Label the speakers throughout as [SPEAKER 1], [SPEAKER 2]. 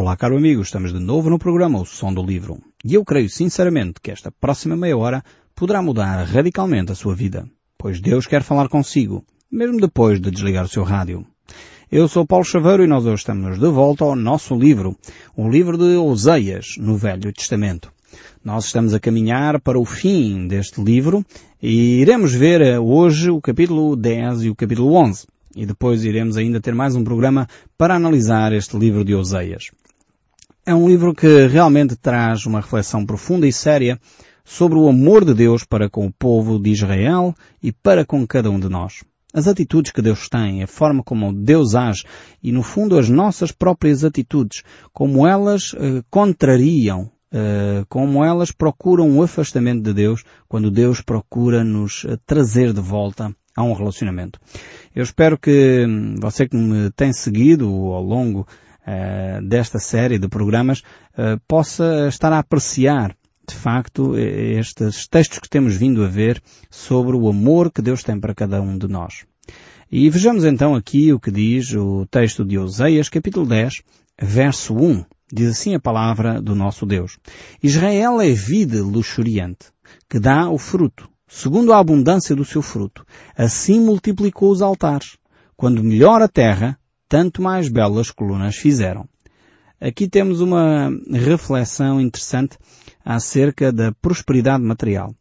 [SPEAKER 1] Olá, caro amigo, estamos de novo no programa O Som do Livro. E eu creio sinceramente que esta próxima meia hora poderá mudar radicalmente a sua vida, pois Deus quer falar consigo, mesmo depois de desligar o seu rádio. Eu sou Paulo Chaveiro e nós hoje estamos de volta ao nosso livro, o livro de Oseias, no Velho Testamento. Nós estamos a caminhar para o fim deste livro e iremos ver eh, hoje o capítulo 10 e o capítulo 11. E depois iremos ainda ter mais um programa para analisar este livro de Oseias. É um livro que realmente traz uma reflexão profunda e séria sobre o amor de Deus para com o povo de Israel e para com cada um de nós. As atitudes que Deus tem, a forma como Deus age e, no fundo, as nossas próprias atitudes, como elas eh, contrariam Uh, como elas procuram o afastamento de Deus quando Deus procura nos uh, trazer de volta a um relacionamento. Eu espero que hum, você que me tem seguido ao longo uh, desta série de programas possa estar a apreciar de facto estes textos que temos vindo a ver sobre o amor que Deus tem para cada um de nós. E vejamos então aqui o que diz o texto de Oseias, capítulo 10, verso 1. Diz assim a palavra do nosso Deus. Israel é vida luxuriante, que dá o fruto, segundo a abundância do seu fruto. Assim multiplicou os altares. Quando melhor a terra, tanto mais belas colunas fizeram. Aqui temos uma reflexão interessante acerca da prosperidade material.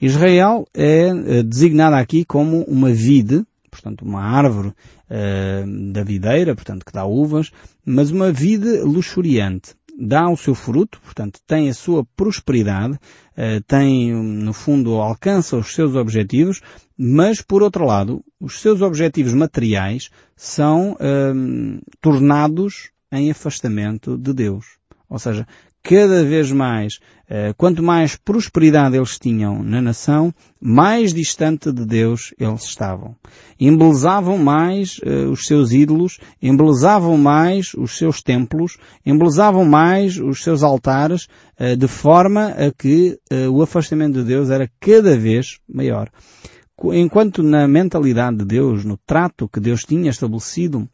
[SPEAKER 1] Israel é eh, designada aqui como uma vide, portanto uma árvore uh, da videira, portanto que dá uvas, mas uma vide luxuriante. Dá o seu fruto, portanto tem a sua prosperidade, uh, tem, no fundo, alcança os seus objetivos, mas por outro lado, os seus objetivos materiais são uh, tornados em afastamento de Deus. Ou seja, cada vez mais, eh, quanto mais prosperidade eles tinham na nação, mais distante de Deus eles estavam. Embelezavam mais eh, os seus ídolos, embelezavam mais os seus templos, embelezavam mais os seus altares, eh, de forma a que o afastamento de Deus era cada vez maior. Enquanto na mentalidade de Deus, no trato que Deus tinha estabelecido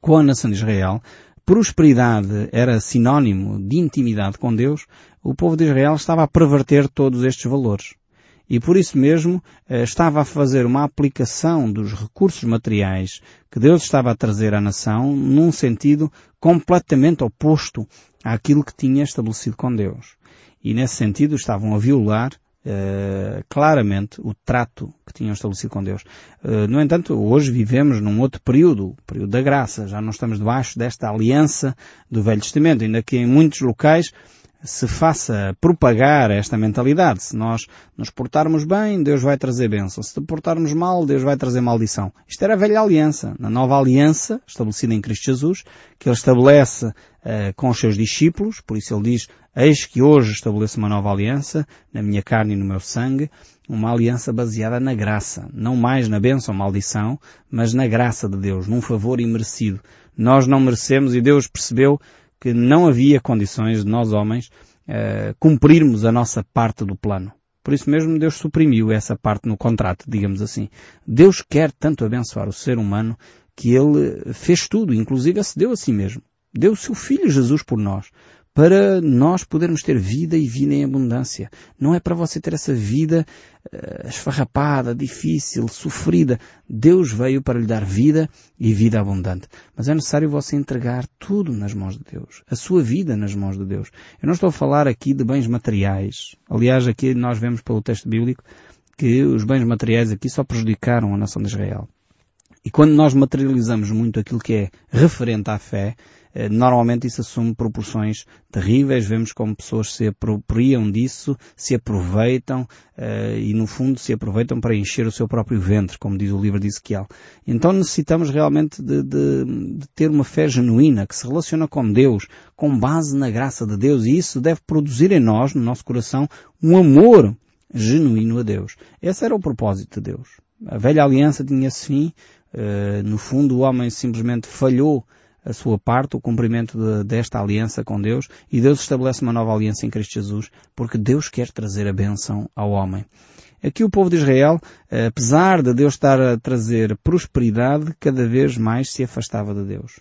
[SPEAKER 1] com a nação de Israel, prosperidade era sinónimo de intimidade com Deus, o povo de Israel estava a perverter todos estes valores. E por isso mesmo eh, estava a fazer uma aplicação dos recursos materiais que Deus estava a trazer à nação num sentido completamente oposto àquilo que tinha estabelecido com Deus. E nesse sentido estavam a violar Uh, claramente o trato que tinham estabelecido com Deus. Uh, no entanto, hoje vivemos num outro período, o período da graça. Já não estamos debaixo desta aliança do Velho Testamento, ainda que em muitos locais se faça propagar esta mentalidade. Se nós nos portarmos bem, Deus vai trazer bênção. Se nos portarmos mal, Deus vai trazer maldição. Isto era a velha aliança. Na nova aliança, estabelecida em Cristo Jesus, que Ele estabelece uh, com os seus discípulos, por isso Ele diz, eis que hoje estabeleço uma nova aliança, na minha carne e no meu sangue, uma aliança baseada na graça. Não mais na bênção ou maldição, mas na graça de Deus, num favor imerecido. Nós não merecemos e Deus percebeu que não havia condições de nós homens uh, cumprirmos a nossa parte do plano. Por isso mesmo Deus suprimiu essa parte no contrato, digamos assim. Deus quer tanto abençoar o ser humano que Ele fez tudo, inclusive se deu a si mesmo. Deu o seu Filho Jesus por nós para nós podermos ter vida e vida em abundância. Não é para você ter essa vida uh, esfarrapada, difícil, sofrida. Deus veio para lhe dar vida e vida abundante. Mas é necessário você entregar tudo nas mãos de Deus. A sua vida nas mãos de Deus. Eu não estou a falar aqui de bens materiais. Aliás, aqui nós vemos pelo texto bíblico que os bens materiais aqui só prejudicaram a nação de Israel. E quando nós materializamos muito aquilo que é referente à fé, normalmente isso assume proporções terríveis, vemos como pessoas se apropriam disso, se aproveitam uh, e no fundo se aproveitam para encher o seu próprio ventre, como diz o livro de Ezequiel. Então necessitamos realmente de, de, de ter uma fé genuína, que se relaciona com Deus, com base na graça de Deus e isso deve produzir em nós, no nosso coração, um amor genuíno a Deus. Esse era o propósito de Deus. A velha aliança tinha esse fim, uh, no fundo o homem simplesmente falhou a sua parte, o cumprimento de, desta aliança com Deus, e Deus estabelece uma nova aliança em Cristo Jesus, porque Deus quer trazer a benção ao homem. Aqui o povo de Israel, apesar de Deus estar a trazer prosperidade, cada vez mais se afastava de Deus.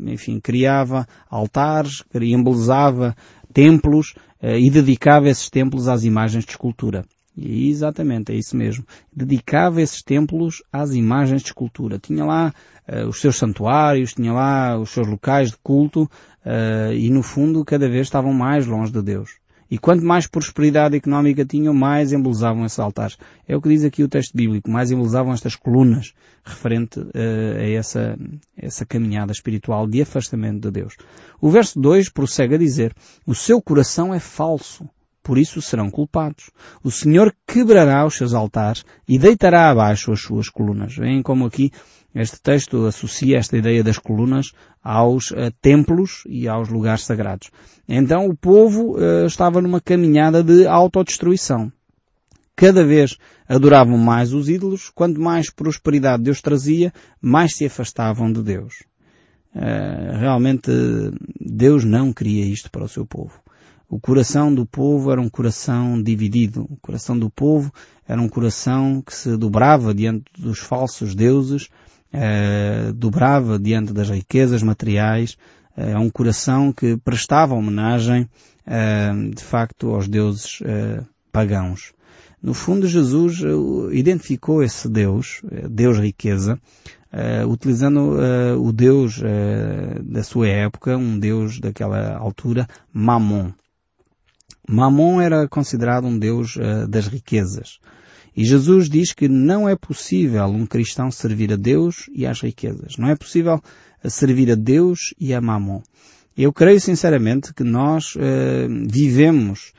[SPEAKER 1] enfim, criava altares, embelezava templos e dedicava esses templos às imagens de escultura. E exatamente, é isso mesmo. Dedicava esses templos às imagens de escultura. Tinha lá uh, os seus santuários, tinha lá os seus locais de culto uh, e no fundo cada vez estavam mais longe de Deus. E quanto mais prosperidade económica tinham, mais embelezavam esses altares. É o que diz aqui o texto bíblico, mais embelezavam estas colunas referente uh, a essa, essa caminhada espiritual de afastamento de Deus. O verso 2 prossegue a dizer, o seu coração é falso por isso serão culpados. O Senhor quebrará os seus altares e deitará abaixo as suas colunas. Veem como aqui este texto associa esta ideia das colunas aos uh, templos e aos lugares sagrados. Então o povo uh, estava numa caminhada de autodestruição. Cada vez adoravam mais os ídolos, quanto mais prosperidade Deus trazia, mais se afastavam de Deus. Uh, realmente Deus não queria isto para o seu povo. O coração do povo era um coração dividido. O coração do povo era um coração que se dobrava diante dos falsos deuses, eh, dobrava diante das riquezas materiais. É um coração que prestava homenagem, eh, de facto, aos deuses eh, pagãos. No fundo, Jesus eh, identificou esse Deus, eh, Deus riqueza, Uh, utilizando uh, o Deus uh, da sua época, um Deus daquela altura, Mamon. Mamon era considerado um deus uh, das riquezas. E Jesus diz que não é possível um cristão servir a Deus e às riquezas. Não é possível eh, servir a Deus e a Mamon. Eu creio sinceramente que nós uh, vivemos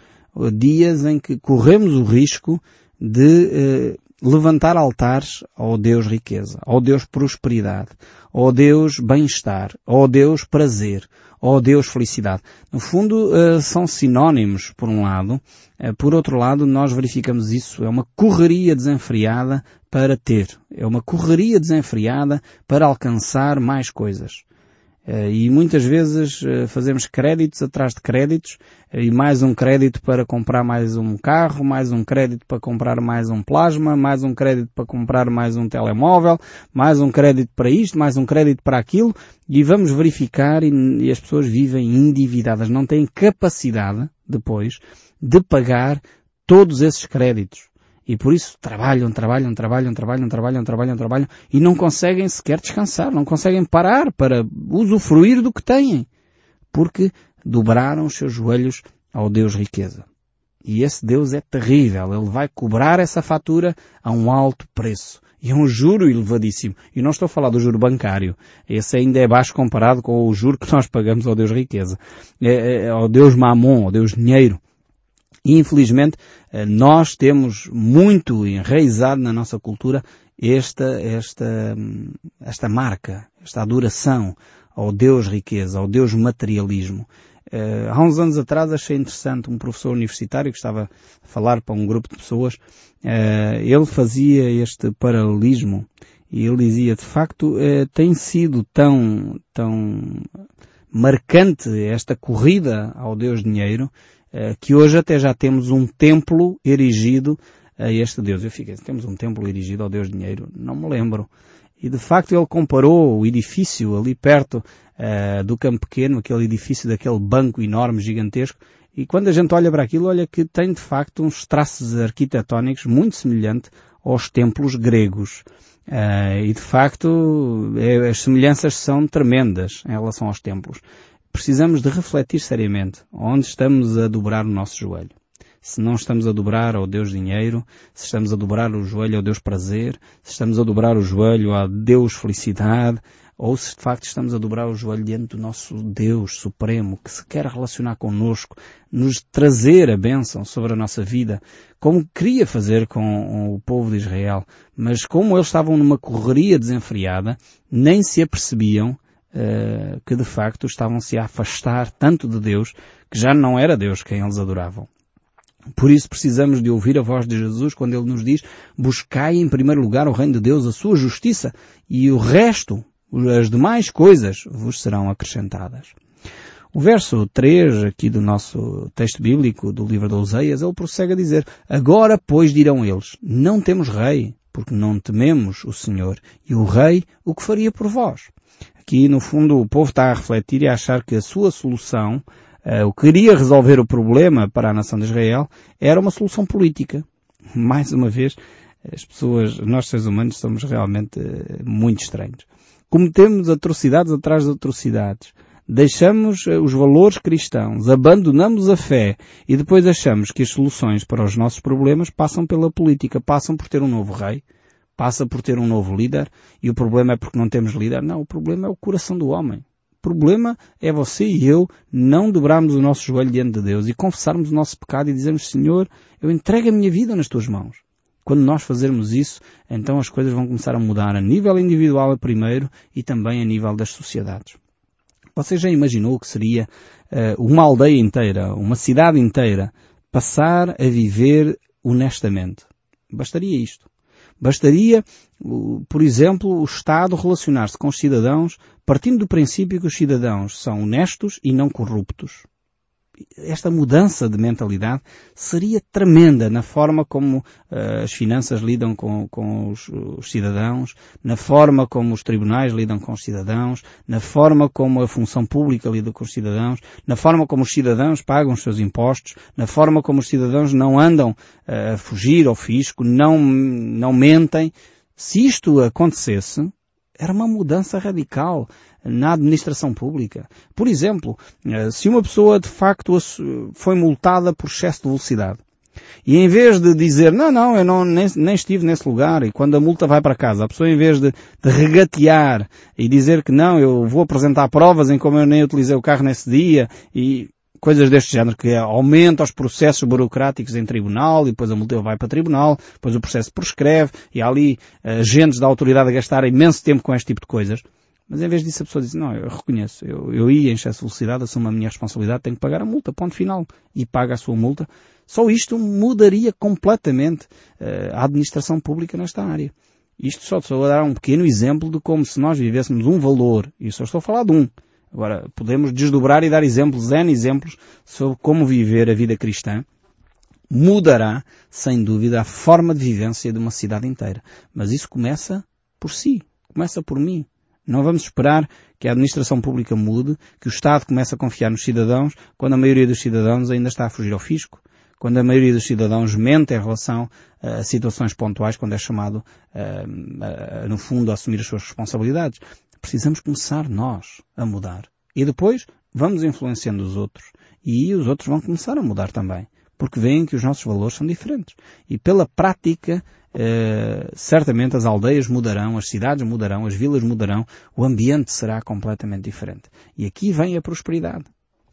[SPEAKER 1] dias em que corremos o risco de levantar altares ao Deus riqueza, ao Deus prosperidade, ao Deus bem-estar, ao Deus prazer, oh Deus felicidade. No fundo, uh, são sinónimos, por um lado. Uh, por outro lado, nós verificamos isso. É uma correria desenfreada para ter. É uma correria desenfreada para alcançar mais coisas. Eh, e muitas vezes eh, fazemos créditos atrás de créditos e mais um crédito para comprar mais um carro, mais um crédito para comprar mais um plasma, mais um crédito para comprar mais um telemóvel, mais um crédito para isto, mais um crédito para aquilo e vamos verificar e as pessoas vivem endividadas, não têm capacidade depois de pagar todos esses créditos. E por isso trabalham, trabalham, trabalham, trabalham, trabalham, trabalham, trabalham e não conseguem sequer descansar, não conseguem parar para usufruir do que têm. Porque dobraram os seus joelhos ao Deus riqueza. E esse Deus é terrível. Ele vai cobrar essa fatura a um alto preço. E é um juro elevadíssimo. E não estou a falar do juro bancário. Esse ainda é baixo comparado com o juro que nós pagamos ao Deus riqueza. É, é, ao Deus mamon, ao Deus dinheiro. Infelizmente eh, nós temos muito enraizado na nossa cultura esta, esta, esta marca, esta adoração ao Deus riqueza, ao Deus materialismo. Uh, há uns anos atrás achei interessante um professor universitário que estava a falar para um grupo de pessoas, uh, ele fazia este paralelismo e ele dizia, de facto, tem sido tão, tão marcante esta corrida ao Deus dinheiro eh, que hoje até já temos um templo erigido a este Deus. Eu fiquei, temos um templo erigido ao Deus Dinheiro? Não me lembro. E de facto ele comparou o edifício ali perto uh, do Campo Pequeno, aquele edifício daquele banco enorme, gigantesco, e quando a gente olha para aquilo, olha que tem de facto uns traços arquitetónicos muito semelhantes aos templos gregos. Uh, e de facto é, as semelhanças são tremendas em relação aos templos precisamos de refletir seriamente onde estamos a dobrar o nosso joelho. Se não estamos a dobrar ao Deus dinheiro, se estamos a dobrar o joelho ao Deus prazer, se estamos a dobrar o joelho a Deus felicidade, ou se de facto estamos a dobrar o joelho diante do nosso Deus Supremo, que se quer relacionar connosco, nos trazer a bênção sobre a nossa vida, como queria fazer com o povo de Israel, mas como eles estavam numa correria desenfreada, nem se apercebiam uh, que de facto estavam-se a afastar tanto de Deus que já não era Deus quem eles adoravam. Por isso precisamos de ouvir a voz de Jesus quando Ele nos diz buscai em primeiro lugar o reino de Deus, a sua justiça e o resto, as demais coisas vos serão acrescentadas. O verso 3 aqui do nosso texto bíblico do livro de Oseias, ele prossegue a dizer, agora pois dirão eles, não temos rei, porque não tememos o Senhor, e o rei o que faria por vós? Aqui, no fundo, o povo está a refletir e a achar que a sua solução, uh, o que queria resolver o problema para a nação de Israel, era uma solução política. Mais uma vez, as pessoas, nós seres humanos, somos realmente uh, muito estranhos. Cometemos atrocidades atrás de atrocidades. Deixamos uh, os valores cristãos, abandonamos a fé e depois achamos que as soluções para os nossos problemas passam pela política, passam por ter um novo rei, passa por ter um novo líder e o problema é porque não temos líder. Não, o problema é o coração do homem. O problema é você e eu não dobrarmos o nosso joelho diante de Deus e confessarmos o nosso pecado e dizermos, Senhor, eu entrego a minha vida nas tuas mãos. Quando nós fazermos isso, então as coisas vão começar a mudar a nível individual primeiro e também a nível das sociedades. Você já imaginou o que seria uh, uma aldeia inteira, uma cidade inteira, passar a viver honestamente? Bastaria isto. Bastaria, por exemplo, o Estado relacionar-se com os cidadãos partindo do princípio que os cidadãos são honestos e não corruptos esta mudança de mentalidade seria tremenda na forma como uh, as finanças lidam com, com os, os, cidadãos, na forma como os tribunais lidam com os cidadãos, na forma como a função pública lida com os cidadãos, na forma como os cidadãos pagam os seus impostos, na forma como os cidadãos não andam uh, a fugir ao fisco, não, não mentem. Se isto acontecesse, era uma mudança radical na administração pública. Por exemplo, eh, se uma pessoa de facto foi multada por excesso de velocidade, e em vez de dizer, não, não, eu não, nem, nem, estive nesse lugar, e quando a multa vai para casa, a pessoa em vez de, de, regatear e dizer que não, eu vou apresentar provas em como eu nem utilizei o carro nesse dia, e coisas deste género, que aumenta os processos burocráticos em tribunal, e depois a multa vai para tribunal, depois o processo prescreve, e há ali uh, agentes da autoridade a gastar imenso tempo com este tipo de coisas. Mas em vez disso a pessoa diz, não, eu reconheço, eu, eu ia em excesso de velocidade, assumo a minha responsabilidade, tenho que pagar a multa, ponto final. E paga a sua multa. Só isto mudaria completamente uh, a administração pública nesta área. Isto só a dar um pequeno exemplo de como se nós vivêssemos um valor, e só estou a falar de um, Agora, podemos desdobrar e dar exemplos, N exemplos, sobre como viver a vida cristã. Mudará, sem dúvida, a forma de vivência de uma cidade inteira. Mas isso começa por si. Começa por mim. Não vamos esperar que a administração pública mude, que o Estado comece a confiar nos cidadãos, quando a maioria dos cidadãos ainda está a fugir ao fisco, quando a maioria dos cidadãos mente em relação a situações pontuais, quando é chamado, no fundo, a assumir as suas responsabilidades precisamos começar nós a mudar. E depois vamos influenciando os outros. E os outros vão começar a mudar também. Porque veem que os nossos valores são diferentes. E pela prática, eh, certamente as aldeias mudarão, as cidades mudarão, as vilas mudarão, o ambiente será completamente diferente. E aqui vem a prosperidade.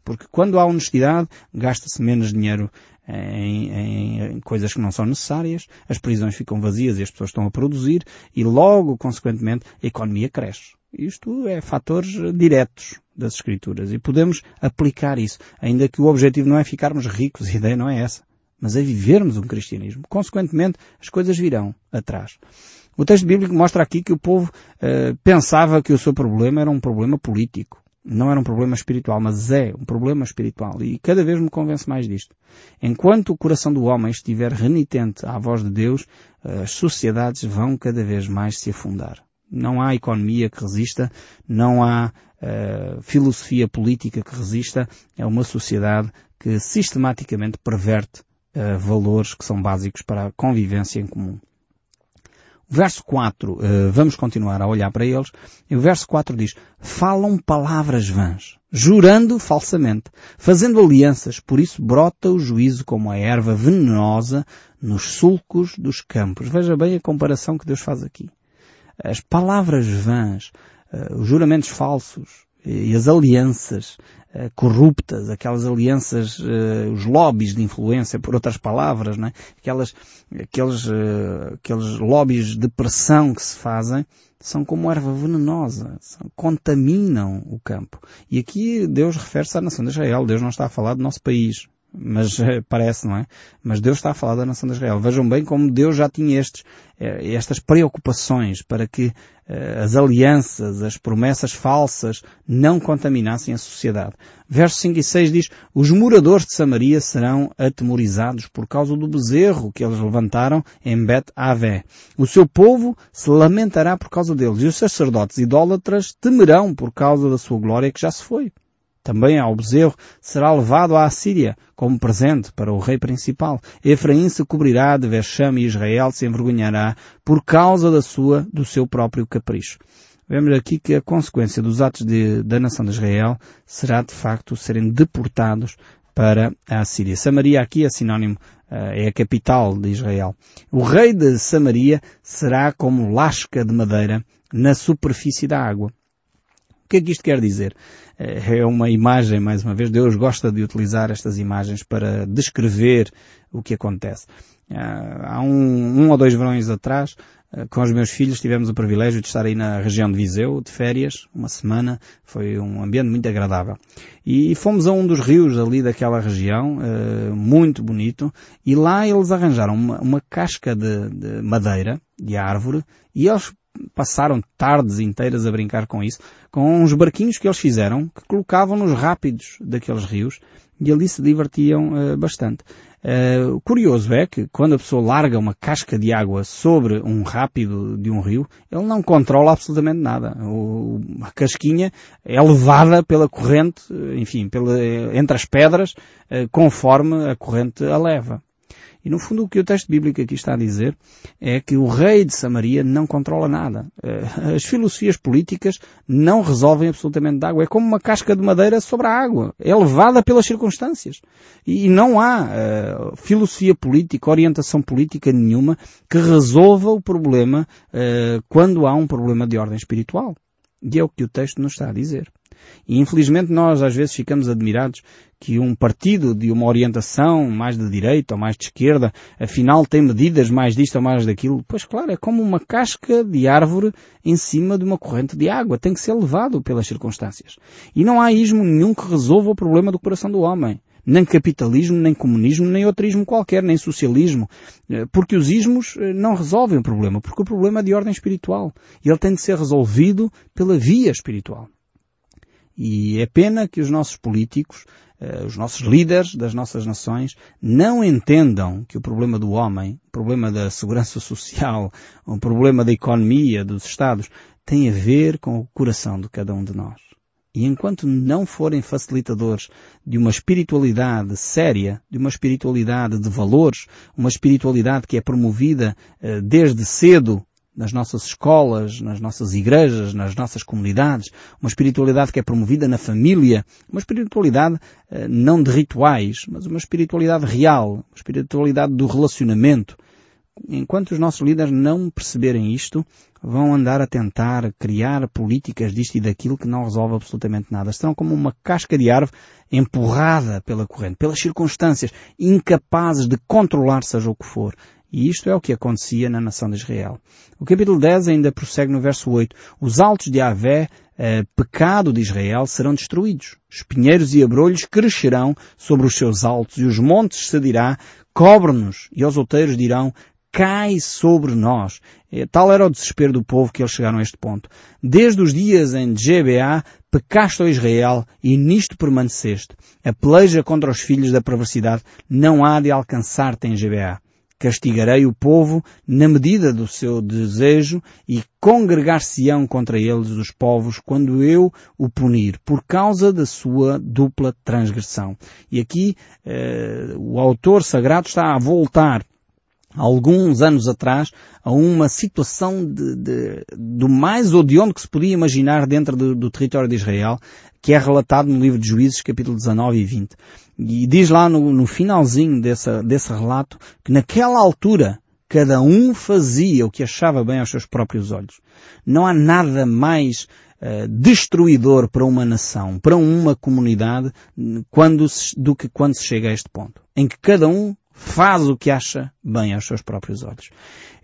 [SPEAKER 1] Porque quando há honestidade, gasta-se menos dinheiro em, em, em, coisas que não são necessárias, as prisões ficam vazias e as pessoas estão a produzir e logo, consequentemente, a economia cresce. Isto é fatores diretos das escrituras e podemos aplicar isso, ainda que o objetivo não é ficarmos ricos, a ideia não é essa, mas é vivermos um cristianismo. Consequentemente, as coisas virão atrás. O texto bíblico mostra aqui que o povo uh, pensava que o seu problema era um problema político. Não era um problema espiritual, mas é um problema espiritual. E cada vez me convence mais disto. Enquanto o coração do homem estiver renitente à voz de Deus, as sociedades vão cada vez mais se afundar. Não há economia que resista, não há uh, filosofia política que resista. É uma sociedade que sistematicamente perverte uh, valores que são básicos para a convivência em comum. O verso 4, uh, eh, vamos continuar a olhar para eles, e o verso 4 diz, falam palavras vãs, jurando falsamente, fazendo alianças, por isso brota o juízo como a erva venenosa nos sulcos dos campos. Veja bem a comparação que Deus faz aqui as palavras vãs, uh, os juramentos falsos e as alianças uh, corruptas, aquelas alianças, uh, os lobbies de influência, por outras palavras, né? aquelas, aqueles, aqueles lobbies de pressão que se fazem, são como erva venenosa, são, contaminam o campo. E aqui Deus refere-se à nação de Israel, Deus não está a falar do nosso país. Mas parece, não é? Mas Deus está a falar da nação de Israel. Vejam bem como Deus já tinha estes, estas preocupações para que as alianças, as promessas falsas não contaminassem a sociedade. Verso 5 e 6 diz, os moradores de Samaria serão atemorizados por causa do bezerro que eles levantaram em Bet-Avé. O seu povo se lamentará por causa deles e os sacerdotes idólatras temerão por causa da sua glória que já se foi. Também ao bezerro será levado à Assíria como presente para o rei principal. Efraim se cobrirá de vexame e Israel se envergonhará por causa da sua, do seu próprio capricho. Vemos aqui que a consequência dos atos de, da nação de Israel será de facto serem deportados para a Síria. Samaria aqui é sinónimo, eh, é a capital de Israel. O rei de Samaria será como lasca de madeira na superfície da água. Que é que isto quer dizer? Eh, é uma imagem, mais uma vez, Deus gosta de utilizar estas imagens para descrever o que acontece. Ah, há um, um ou dois verões atrás, eh, com os meus filhos tivemos o privilégio de estar aí na região de Viseu, de férias, uma semana. Foi um ambiente muito agradável. E fomos a um dos rios ali daquela região, muito bonito, e lá eles arranjaram uma, uma casca de, de, madeira, de árvore, e eles passaram tardes inteiras a brincar com isso, com uns barquinhos que eles fizeram, que colocavam nos rápidos daqueles rios, e ali se divertiam uh, bastante. Uh, curioso é que quando a pessoa larga uma casca de água sobre um rápido de um rio, ele não controla absolutamente nada. O, a casquinha é levada pela corrente, enfim, pela, entre as pedras, uh, conforme a corrente a leva. E no fundo o que o texto bíblico aqui está a dizer é que o rei de Samaria não controla nada. Eh, as filosofias políticas não resolvem absolutamente de água. É como uma casca de madeira sobre a água. É levada pelas circunstâncias. E não há uh, filosofia política, orientação política nenhuma que resolva o problema uh, quando há um problema de ordem espiritual. E é o que o texto nos está a dizer. E infelizmente nós às vezes ficamos admirados que um partido de uma orientação mais de direita ou mais de esquerda, afinal tem medidas mais disto ou mais daquilo. Pois claro, é como uma casca de árvore em cima de uma corrente de água. Tem que ser levado pelas circunstâncias. E não há ismo nenhum que resolva o problema do coração do homem. Nem capitalismo, nem comunismo, nem outro ismo qualquer, nem socialismo. Eh, porque os ismos eh, não resolvem o problema, porque o problema é de ordem espiritual. E ele tem de ser resolvido pela via espiritual. E é pena que os nossos políticos, uh, os nossos líderes das nossas nações, não entendam que o problema do homem, o problema da segurança social, o problema da economia, dos Estados, tem a ver com o coração de cada um de nós. E enquanto não forem facilitadores de uma espiritualidade séria, de uma espiritualidade de valores, uma espiritualidade que é promovida uh, desde cedo nas nossas escolas, nas nossas igrejas, nas nossas comunidades, uma espiritualidade que é promovida na família, uma espiritualidade eh, não de rituais, mas uma espiritualidade real, uma espiritualidade do relacionamento. Enquanto os nossos líderes não perceberem isto, vão andar a tentar criar políticas disto e daquilo que não resolve absolutamente nada. Estão como uma casca de árvore empurrada pela corrente, pelas circunstâncias, incapazes de controlar seja o que for. E isto é o que acontecia na nação de Israel. O capítulo 10 ainda prossegue no verso 8. Os altos de Avé, eh, pecado de Israel, serão destruídos. Espinheiros e abrolhos crescerão sobre os seus altos e os montes se dirá, cobre-nos. E os outeiros dirão, cai sobre nós. Tal era o desespero do povo que eles chegaram a este ponto. Desde os dias em GBA, pecaste, ó Israel, e nisto permaneceste. A peleja contra os filhos da perversidade não há de alcançar-te em GBA. Castigarei o povo na medida do seu desejo e congregar-se-ão contra eles os povos quando eu o punir, por causa da sua dupla transgressão. E aqui eh, o autor sagrado está a voltar alguns anos atrás a uma situação de, de, do mais odiondo que se podia imaginar dentro do, do, território de Israel, que é relatado no livro de Juízes, capítulo 19 e 20. E diz lá no, no finalzinho desse, relato que naquela altura cada um fazia o que achava bem aos seus próprios olhos. Não há nada mais uh, destruidor para uma nação, para uma comunidade, quando se, do que quando se chega a este ponto. Em que cada um faz o que acha bem aos seus próprios olhos.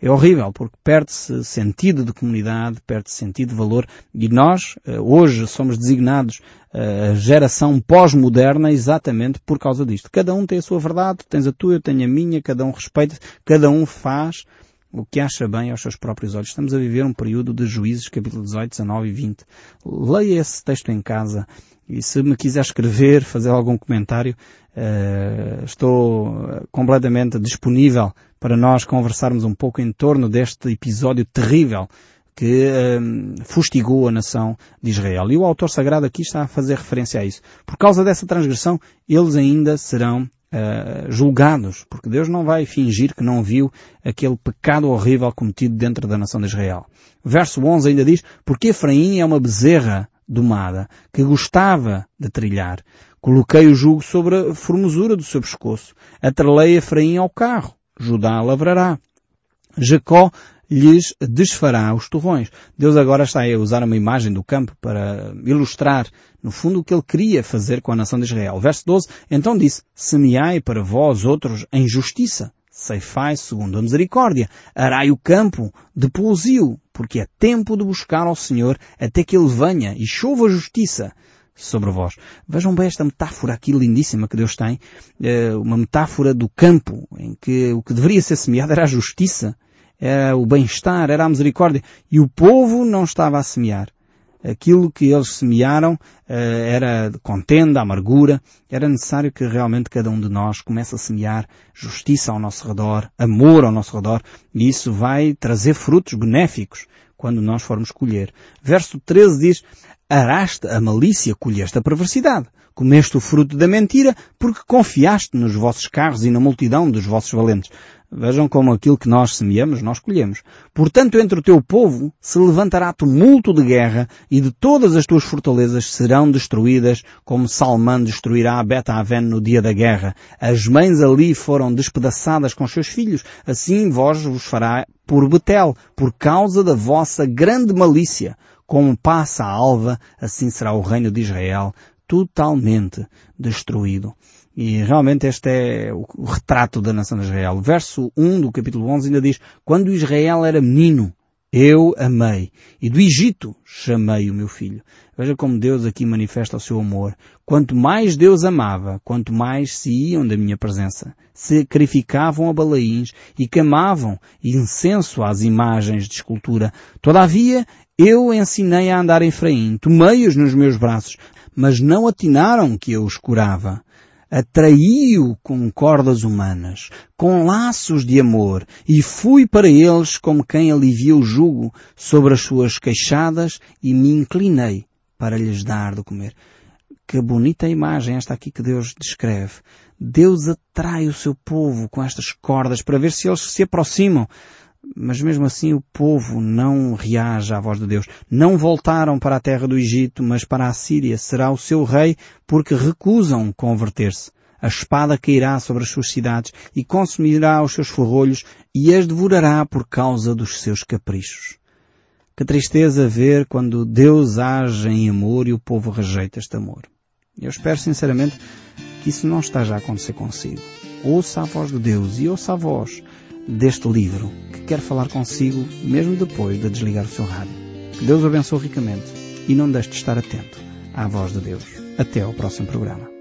[SPEAKER 1] É horrível porque perde-se sentido de comunidade, perde-se sentido de valor e nós eh, hoje somos designados eh, a geração pós-moderna exatamente por causa disto. Cada um tem a sua verdade, tens a tua, eu tenho a minha, cada um respeita, cada um faz o que acha bem aos seus próprios olhos. Estamos a viver um período de juízes, capítulo 18, 19 e 20. Leia esse texto em casa e se me quiser escrever, fazer algum comentário, uh, estou completamente disponível para nós conversarmos um pouco em torno deste episódio terrível que uh, fustigou a nação de Israel. E o autor sagrado aqui está a fazer referência a isso. Por causa dessa transgressão, eles ainda serão Uh, julgados, porque Deus não vai fingir que não viu aquele pecado horrível cometido dentro da nação de Israel. Verso 11 ainda diz, porque Efraim é uma bezerra domada, que gostava de trilhar. Coloquei o jugo sobre a formosura do seu pescoço. Atrelei Efraim ao carro. Judá lavrará. Jacó lhes desfará os torrões. Deus agora está a usar uma imagem do campo para ilustrar, no fundo, o que ele queria fazer com a nação de Israel. Verso 12, então disse, semeai para vós outros em justiça, ceifai segundo a misericórdia, arai o campo de pousio, porque é tempo de buscar ao Senhor até que Ele venha e chova a justiça sobre vós. Vejam bem esta metáfora aqui lindíssima que Deus tem, eh, uma metáfora do campo, em que o que deveria ser semeado era a justiça, era o bem-estar, era a misericórdia, e o povo não estava a semear aquilo que eles semearam eh, era contenda, amargura, era necessário que realmente cada um de nós comece a semear justiça ao nosso redor, amor ao nosso redor, e isso vai trazer frutos benéficos quando nós formos colher. Verso 13 diz, araste a malícia, colheste a perversidade. Comeste o fruto da mentira, porque confiaste nos vossos carros e na multidão dos vossos valentes. Vejam como aquilo que nós semeamos, nós colhemos. Portanto, entre o teu povo se levantará tumulto de guerra e de todas as tuas fortalezas serão destruídas como Salmão destruirá a Beta-Aven no dia da guerra. As mães ali foram despedaçadas com seus filhos. Assim vós vos fará por Betel, por causa da vossa grande malícia. Como passa a alva, assim será o reino de Israel totalmente destruído. E realmente este é o retrato da nação de Israel. O verso 1 do capítulo 11 ainda diz, quando Israel era menino, eu amei, e do Egito chamei o meu filho. Veja como Deus aqui manifesta o seu amor. Quanto mais Deus amava, quanto mais se iam da minha presença. Sacrificavam a balaíns e queimavam incenso às imagens de escultura. Todavia, eu ensinei a andar em Efraim, tomei-os nos meus braços, mas não atinaram que eu os curava atraí-o com cordas humanas, com laços de amor, e fui para eles como quem alivia o jugo sobre as suas queixadas e me inclinei para lhes dar de comer. Que bonita imagem esta aqui que Deus descreve. Deus atrai o seu povo com estas cordas para ver se eles se aproximam mas mesmo assim o povo não reage à voz de Deus. Não voltaram para a terra do Egito, mas para a Síria. Será o seu rei porque recusam converter-se. A espada cairá sobre as suas cidades e consumirá os seus ferrolhos e as devorará por causa dos seus caprichos. Que tristeza ver quando Deus age em amor e o povo rejeita este amor. Eu espero sinceramente que isso não esteja a acontecer consigo. Ouça a voz de Deus e ouça a voz deste livro que quer falar consigo mesmo depois de desligar o seu rádio. Que Deus o abençoe ricamente e não deixe de estar atento à voz de Deus. Até ao próximo programa.